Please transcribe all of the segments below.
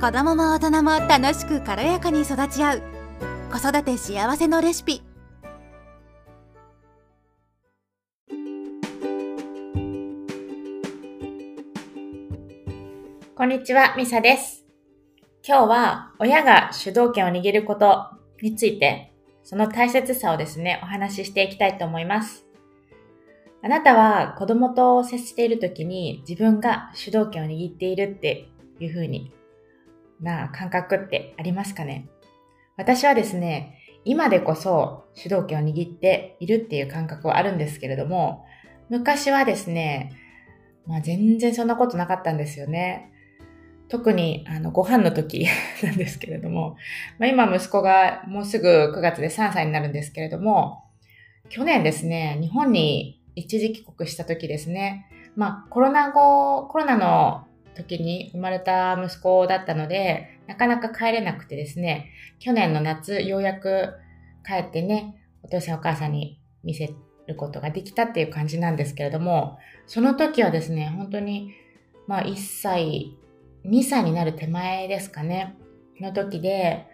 子供も大人も楽しく軽やかに育ち合う子育て幸せのレシピこんにちは、ミサです。今日は親が主導権を握ることについて、その大切さをですね、お話ししていきたいと思います。あなたは子供と接しているときに自分が主導権を握っているっていう風にな感覚ってありますかね？私はですね、今でこそ主導権を握っているっていう感覚はあるんですけれども、昔はですね、まあ全然そんなことなかったんですよね。特にあのご飯の時 なんですけれども、まあ、今息子がもうすぐ9月で3歳になるんですけれども、去年ですね、日本に一時帰国した時ですね、まあコロナ後、コロナの時に生まれた息子だったので、なかなか帰れなくてですね、去年の夏ようやく帰ってね、お父さんお母さんに見せることができたっていう感じなんですけれども、その時はですね、本当に、まあ1歳、2歳になる手前ですかね、の時で、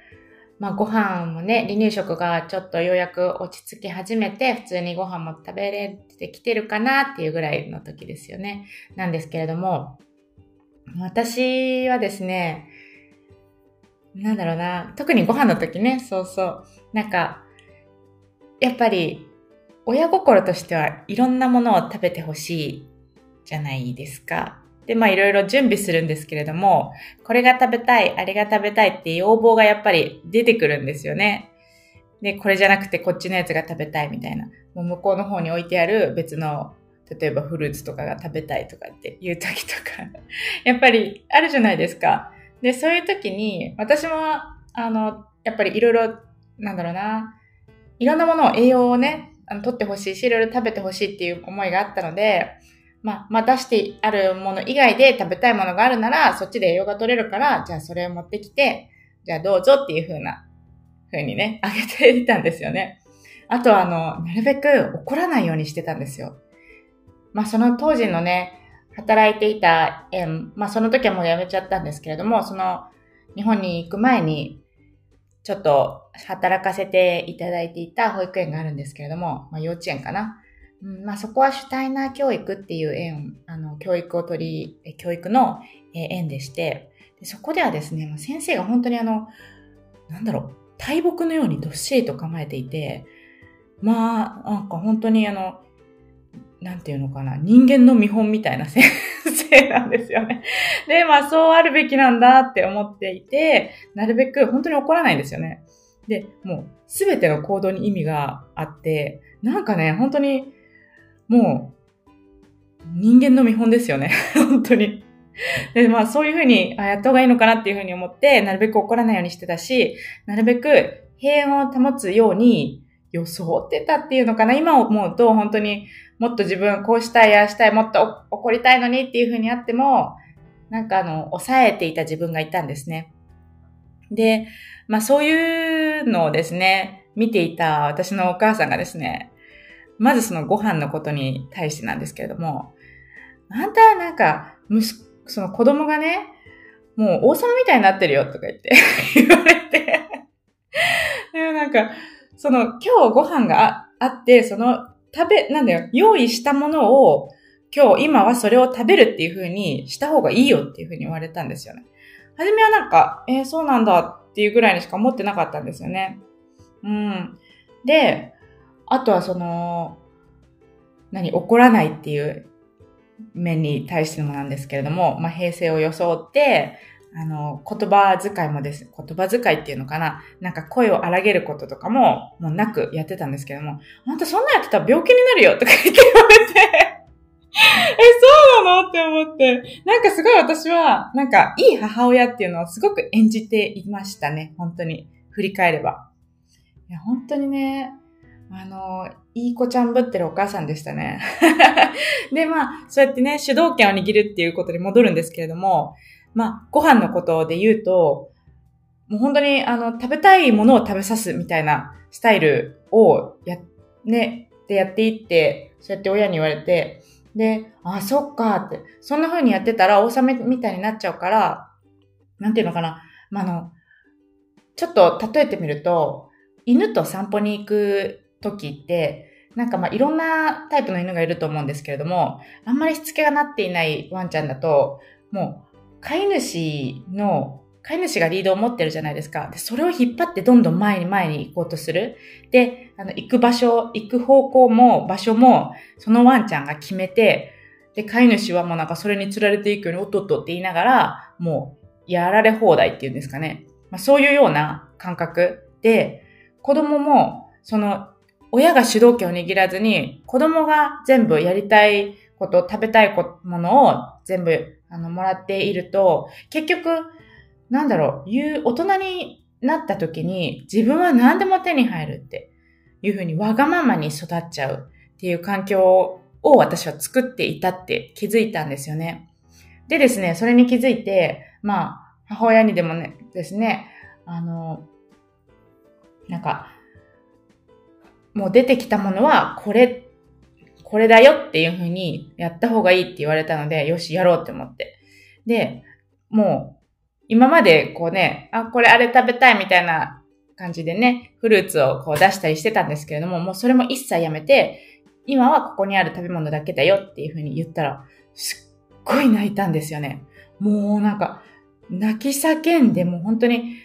まあご飯もね、離乳食がちょっとようやく落ち着き始めて、普通にご飯も食べれてきてるかなっていうぐらいの時ですよね。なんですけれども、私はですね、なんだろうな、特にご飯の時ね、そうそう、なんか、やっぱり、親心としてはいろんなものを食べてほしいじゃないですか。で、まあいろいろ準備するんですけれども、これが食べたい、あれが食べたいって要望がやっぱり出てくるんですよね。で、これじゃなくてこっちのやつが食べたいみたいな。もう向こうの方に置いてある別の、例えばフルーツとかが食べたいとかっていう時とか、やっぱりあるじゃないですか。で、そういう時に、私も、あの、やっぱりいろいろ、なんだろうな、いろんなものを栄養をね、あの取ってほしいし、いろいろ食べてほしいっていう思いがあったので、まあ、まあ出してあるもの以外で食べたいものがあるなら、そっちで栄養が取れるから、じゃあそれを持ってきて、じゃあどうぞっていう風な、風にね、あげていたんですよね。あとはあの、なるべく怒らないようにしてたんですよ。まあその当時のね、働いていた園、まあその時はもう辞めちゃったんですけれども、その日本に行く前に、ちょっと働かせていただいていた保育園があるんですけれども、まあ幼稚園かな。うん、まあそこはシュタイナー教育っていう園、あの、教育を取り、教育の園でしてで、そこではですね、先生が本当にあの、なんだろう、大木のようにどっしりと構えていて、まあ、なんか本当にあの、なんていうのかな、人間の見本みたいな先生 なんですよね。で、まあそうあるべきなんだって思っていて、なるべく本当に怒らないんですよね。で、もうすべての行動に意味があって、なんかね、本当にもう人間の見本ですよね。本当に。で、まあそういうふうにあやった方がいいのかなっていうふうに思って、なるべく怒らないようにしてたし、なるべく平穏を保つように装ってたっていうのかな。今思うと本当にもっと自分こうしたい、ああしたい、もっと怒りたいのにっていうふうにあっても、なんかあの、抑えていた自分がいたんですね。で、まあそういうのをですね、見ていた私のお母さんがですね、まずそのご飯のことに対してなんですけれども、あんたはなんか、息その子供がね、もう王様みたいになってるよとか言って 言われてでもなんか、その今日ご飯があって、その食べ、なんだよ、用意したものを今日、今はそれを食べるっていう風にした方がいいよっていう風に言われたんですよね。はじめはなんか、えー、そうなんだっていうぐらいにしか思ってなかったんですよね。うん。で、あとはその、何、怒らないっていう面に対してもなんですけれども、まあ、平成を装って、あの、言葉遣いもです。言葉遣いっていうのかななんか声を荒げることとかも、もうなくやってたんですけども、あんたそんなやってたら病気になるよとか言って言われて、え、そうなのって思って。なんかすごい私は、なんかいい母親っていうのをすごく演じていましたね。本当に。振り返れば。いや、本当にね、あの、いい子ちゃんぶってるお母さんでしたね。で、まあ、そうやってね、主導権を握るっていうことに戻るんですけれども、まあ、ご飯のことで言うと、もう本当に、あの、食べたいものを食べさすみたいなスタイルをや、ね、でやっていって、そうやって親に言われて、で、あ、そっかって、そんな風にやってたら王様みたいになっちゃうから、なんていうのかな。まあ、あの、ちょっと例えてみると、犬と散歩に行く時って、なんかまあいろんなタイプの犬がいると思うんですけれども、あんまりしつけがなっていないワンちゃんだと、もう飼い主の、飼い主がリードを持ってるじゃないですか。で、それを引っ張ってどんどん前に前に行こうとする。で、あの、行く場所、行く方向も場所も、そのワンちゃんが決めて、で、飼い主はもうなんかそれに釣られていくようにおっとっとって言いながら、もう、やられ放題っていうんですかね。まあ、そういうような感覚で、子供も、その、親が主導権を握らずに、子供が全部やりたいこと、食べたいものを全部、あの、もらっていると、結局、なんだろう、いう、大人になった時に、自分は何でも手に入るっていうふうに、わがままに育っちゃうっていう環境を私は作っていたって気づいたんですよね。でですね、それに気づいて、まあ、母親にでもね、ですね、あの、なんか、もう出てきたものは、これ、これだよっていうふうにやった方がいいって言われたので、よし、やろうって思って。で、もう、今までこうね、あ、これあれ食べたいみたいな感じでね、フルーツをこう出したりしてたんですけれども、もうそれも一切やめて、今はここにある食べ物だけだよっていうふうに言ったら、すっごい泣いたんですよね。もうなんか、泣き叫んで、もう本当に、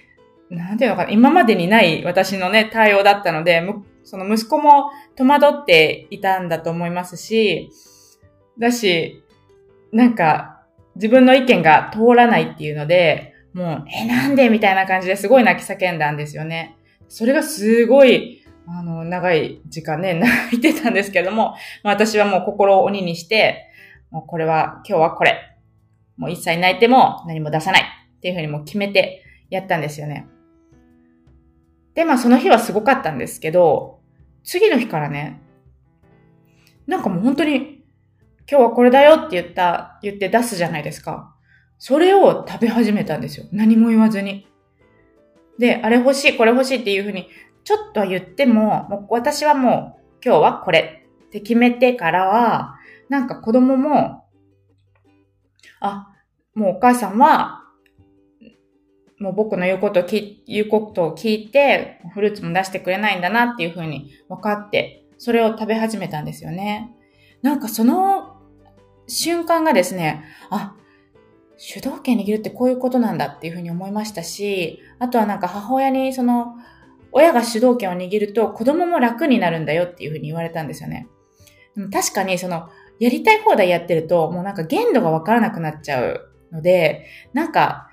なんていうのかな、今までにない私のね、対応だったので、その息子も戸惑っていたんだと思いますし、だし、なんか、自分の意見が通らないっていうので、もう、え、なんで？みたいな感じですごい泣き叫んだんですよね。それがすごいあの、長い時間ね、泣いてたんですけども、まあ、私はもう心を鬼にして、もうこれは、今日はこれ。もう一切泣いても何も出さないっていうふうにもう決めてやったんですよね。で、まあその日はすごかったんですけど、次の日からね、なんかもう本当に、今日はこれだよって言った、言って出すじゃないですか。それを食べ始めたんですよ。何も言わずに。で、あれ欲しい、これ欲しいっていうふうにちょっとは言っても、もう私はもう今日はこれって決めてからは、なんか子供も、あ、もうお母さんは、もう僕の言うことを聞言うことを聞いて、フルーツも出してくれないんだなっていうふうに分かって、それを食べ始めたんですよね。なんかその瞬間がですね、あ、主導権握るってこういうことなんだっていうふうに思いましたし、あとはなんか母親にその、親が主導権を握ると子供も楽になるんだよっていうふうに言われたんですよね。でも確かにその、やりたい放題やってると、もうなんか限度がわからなくなっちゃうので、なんか、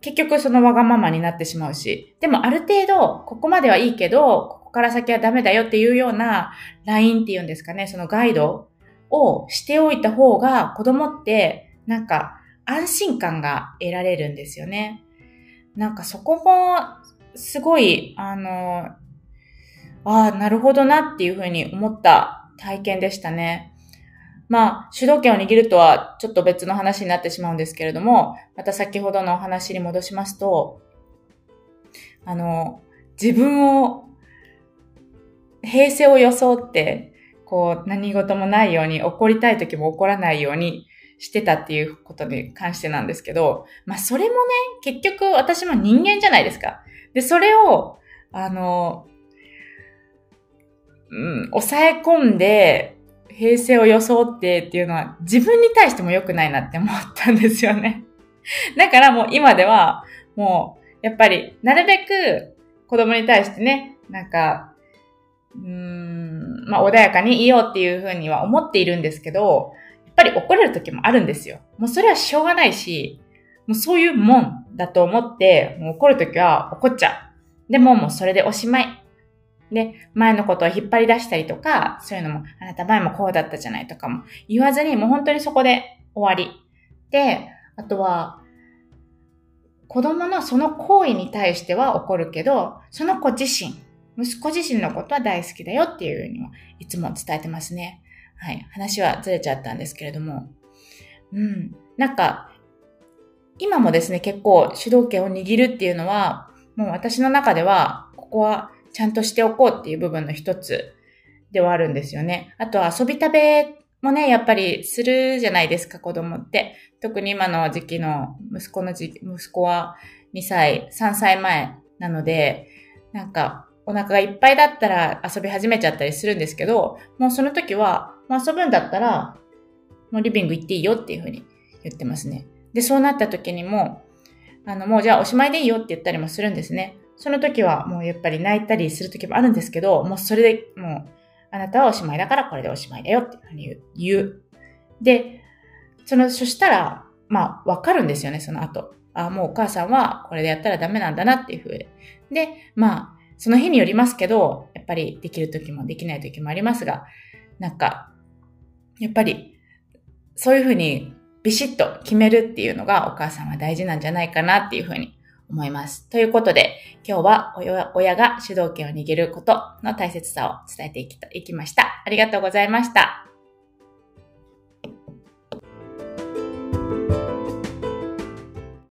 結局そのわがままになってしまうし、でもある程度、ここまではいいけど、ここから先はダメだよっていうようなラインっていうんですかね、そのガイドをしておいた方が子供って、なんか安心感が得られるんですよね。なんかそこもすごい、あの、ああ、なるほどなっていうふうに思った体験でしたね。まあ、主導権を握るとはちょっと別の話になってしまうんですけれども、また先ほどのお話に戻しますと、あの、自分を、平静を装って、こう、何事もないように、怒りたい時も怒らないようにしてたっていうことに関してなんですけど、まあそれもね、結局私も人間じゃないですか。で、それを、あの、うん、抑え込んで、平成を装ってっていうのは自分に対しても良くないなって思ったんですよね。だからもう今では、もう、やっぱり、なるべく子供に対してね、なんか、うーん、まあ穏やかにいようっていうふうには思っているんですけど、やっぱり怒れる時もあるんですよ。もうそれはしょうがないし、もうそういうもんだと思って、もう怒るときは怒っちゃう。でももうそれでおしまい。で、前のことを引っ張り出したりとか、そういうのも、あなた前もこうだったじゃないとかも言わずに、もう本当にそこで終わり。で、あとは、子供のその行為に対しては怒るけど、その子自身、息子自身のことは大好きだよっていうふうにもいつも伝えてますね。はい。話はずれちゃったんですけれども。うん。なんか、今もですね、結構主導権を握るっていうのは、もう私の中では、ここはちゃんとしておこうっていう部分の一つではあるんですよね。あとは遊び食べもね、やっぱりするじゃないですか、子供って。特に今の時期の息子の時、息子は2歳、3歳前なので、なんかお腹がいっぱいだったら遊び始めちゃったりするんですけど、もうその時は、もう遊ぶんだったら、もうリビング行っていいよっていうふうに言ってますね。で、そうなった時にも、あの、もうじゃあおしまいでいいよって言ったりもするんですね。その時はもうやっぱり泣いたりする時もあるんですけど、もうそれでもう、あなたはおしまいだからこれでおしまいだよっていうふうに言う。で、その、そしたら、まあ、わかるんですよね、その後。あ、もうお母さんはこれでやったらダメなんだなっていうふうで。で、まあ、その日によりますけど、やっぱりできる時もできない時もありますが、なんか、やっぱり、そういうふうにビシッと決めるっていうのがお母さんは大事なんじゃないかなっていうふうに思います。ということで、今日は親が主導権を握ることの大切さを伝えていきいきました。ありがとうございました。